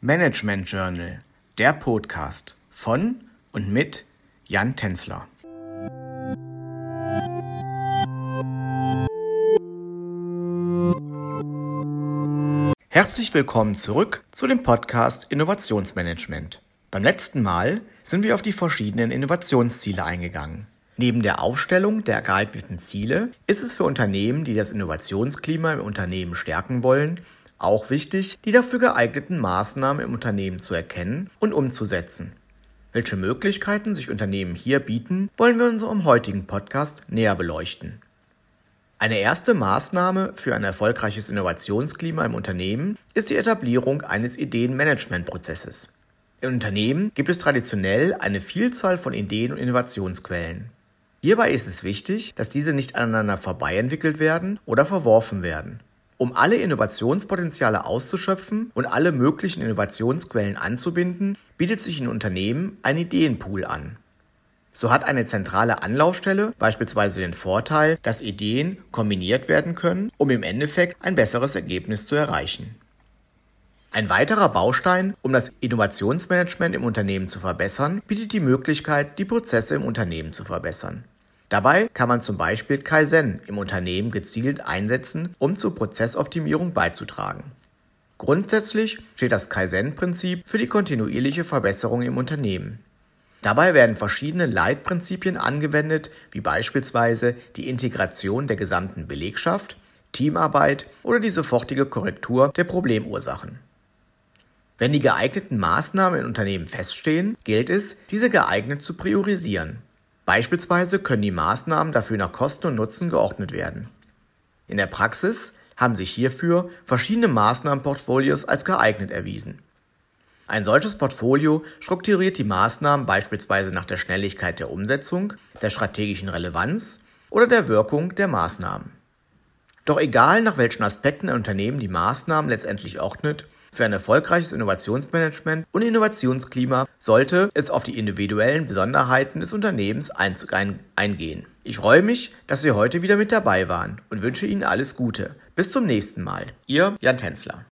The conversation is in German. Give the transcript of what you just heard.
Management Journal, der Podcast von und mit Jan Tänzler. Herzlich willkommen zurück zu dem Podcast Innovationsmanagement. Beim letzten Mal sind wir auf die verschiedenen Innovationsziele eingegangen. Neben der Aufstellung der geeigneten Ziele ist es für Unternehmen, die das Innovationsklima im Unternehmen stärken wollen, auch wichtig, die dafür geeigneten Maßnahmen im Unternehmen zu erkennen und umzusetzen. Welche Möglichkeiten sich Unternehmen hier bieten, wollen wir in unserem heutigen Podcast näher beleuchten. Eine erste Maßnahme für ein erfolgreiches Innovationsklima im Unternehmen ist die Etablierung eines Ideenmanagementprozesses. In Unternehmen gibt es traditionell eine Vielzahl von Ideen und Innovationsquellen. Hierbei ist es wichtig, dass diese nicht aneinander vorbei entwickelt werden oder verworfen werden. Um alle Innovationspotenziale auszuschöpfen und alle möglichen Innovationsquellen anzubinden, bietet sich in Unternehmen ein Ideenpool an. So hat eine zentrale Anlaufstelle beispielsweise den Vorteil, dass Ideen kombiniert werden können, um im Endeffekt ein besseres Ergebnis zu erreichen. Ein weiterer Baustein, um das Innovationsmanagement im Unternehmen zu verbessern, bietet die Möglichkeit, die Prozesse im Unternehmen zu verbessern. Dabei kann man zum Beispiel Kaizen im Unternehmen gezielt einsetzen, um zur Prozessoptimierung beizutragen. Grundsätzlich steht das Kaizen-Prinzip für die kontinuierliche Verbesserung im Unternehmen. Dabei werden verschiedene Leitprinzipien angewendet, wie beispielsweise die Integration der gesamten Belegschaft, Teamarbeit oder die sofortige Korrektur der Problemursachen. Wenn die geeigneten Maßnahmen in Unternehmen feststehen, gilt es, diese geeignet zu priorisieren. Beispielsweise können die Maßnahmen dafür nach Kosten und Nutzen geordnet werden. In der Praxis haben sich hierfür verschiedene Maßnahmenportfolios als geeignet erwiesen. Ein solches Portfolio strukturiert die Maßnahmen beispielsweise nach der Schnelligkeit der Umsetzung, der strategischen Relevanz oder der Wirkung der Maßnahmen. Doch egal nach welchen Aspekten ein Unternehmen die Maßnahmen letztendlich ordnet, für ein erfolgreiches Innovationsmanagement und Innovationsklima sollte es auf die individuellen Besonderheiten des Unternehmens eingehen. Ich freue mich, dass Sie heute wieder mit dabei waren und wünsche Ihnen alles Gute. Bis zum nächsten Mal. Ihr Jan Tänzler.